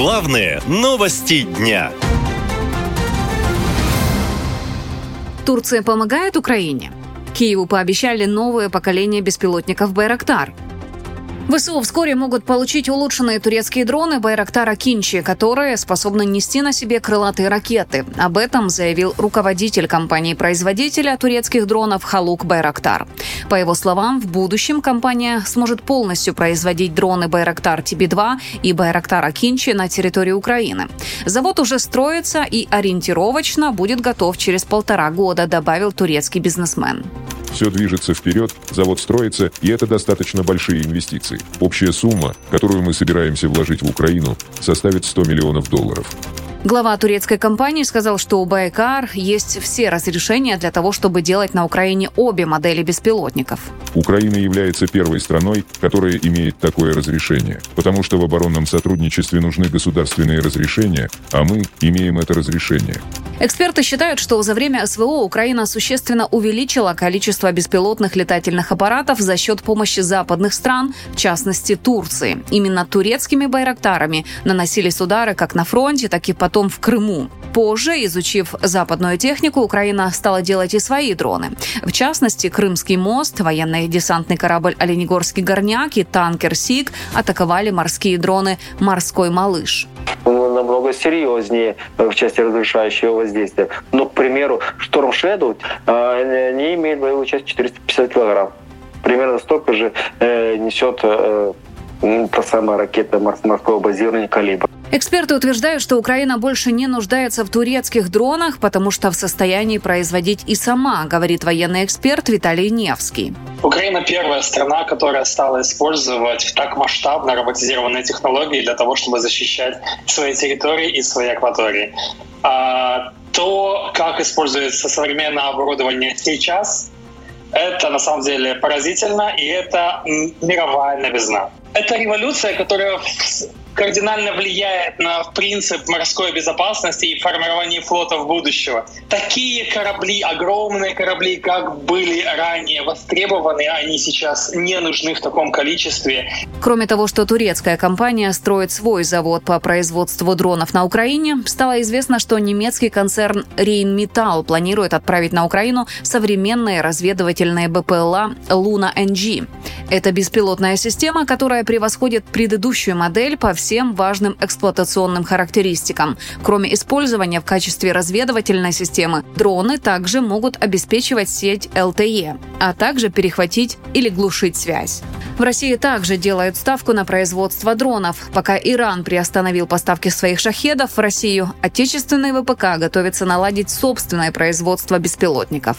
Главные новости дня. Турция помогает Украине? Киеву пообещали новое поколение беспилотников «Байрактар». ВСУ вскоре могут получить улучшенные турецкие дроны Байрактара Кинчи, которые способны нести на себе крылатые ракеты. Об этом заявил руководитель компании-производителя турецких дронов Халук Байрактар. По его словам, в будущем компания сможет полностью производить дроны Байрактар ТБ-2 и Байрактара Кинчи на территории Украины. Завод уже строится и ориентировочно будет готов через полтора года, добавил турецкий бизнесмен. Все движется вперед, завод строится, и это достаточно большие инвестиции. Общая сумма, которую мы собираемся вложить в Украину, составит 100 миллионов долларов. Глава турецкой компании сказал, что у Байкар есть все разрешения для того, чтобы делать на Украине обе модели беспилотников. Украина является первой страной, которая имеет такое разрешение, потому что в оборонном сотрудничестве нужны государственные разрешения, а мы имеем это разрешение. Эксперты считают, что за время СВО Украина существенно увеличила количество беспилотных летательных аппаратов за счет помощи западных стран, в частности Турции. Именно турецкими байрактарами наносились удары как на фронте, так и потом в Крыму. Позже, изучив западную технику, Украина стала делать и свои дроны. В частности, Крымский мост, военный десантный корабль «Оленегорский горняк» и танкер «Сиг» атаковали морские дроны «Морской малыш» намного серьезнее в части разрешающего воздействия. Но, к примеру, Storm Shadow э, не имеет боевую часть 450 килограмм. Примерно столько же э, несет э, та самая ракета морского базирования «Калибр». Эксперты утверждают, что Украина больше не нуждается в турецких дронах, потому что в состоянии производить и сама, говорит военный эксперт Виталий Невский. Украина первая страна, которая стала использовать так масштабно роботизированные технологии для того, чтобы защищать свои территории и свои акватории. А то, как используется современное оборудование сейчас, это на самом деле поразительно, и это мировая новизна. Это революция, которая кардинально влияет на принцип морской безопасности и формирования флотов будущего. Такие корабли, огромные корабли, как были ранее востребованы, они сейчас не нужны в таком количестве. Кроме того, что турецкая компания строит свой завод по производству дронов на Украине, стало известно, что немецкий концерн Rheinmetall планирует отправить на Украину современные разведывательные БПЛА Luna NG. Это беспилотная система, которая превосходит предыдущую модель по всем важным эксплуатационным характеристикам. Кроме использования в качестве разведывательной системы, дроны также могут обеспечивать сеть LTE, а также перехватить или глушить связь. В России также делают ставку на производство дронов. Пока Иран приостановил поставки своих шахедов в Россию, отечественные ВПК готовятся наладить собственное производство беспилотников.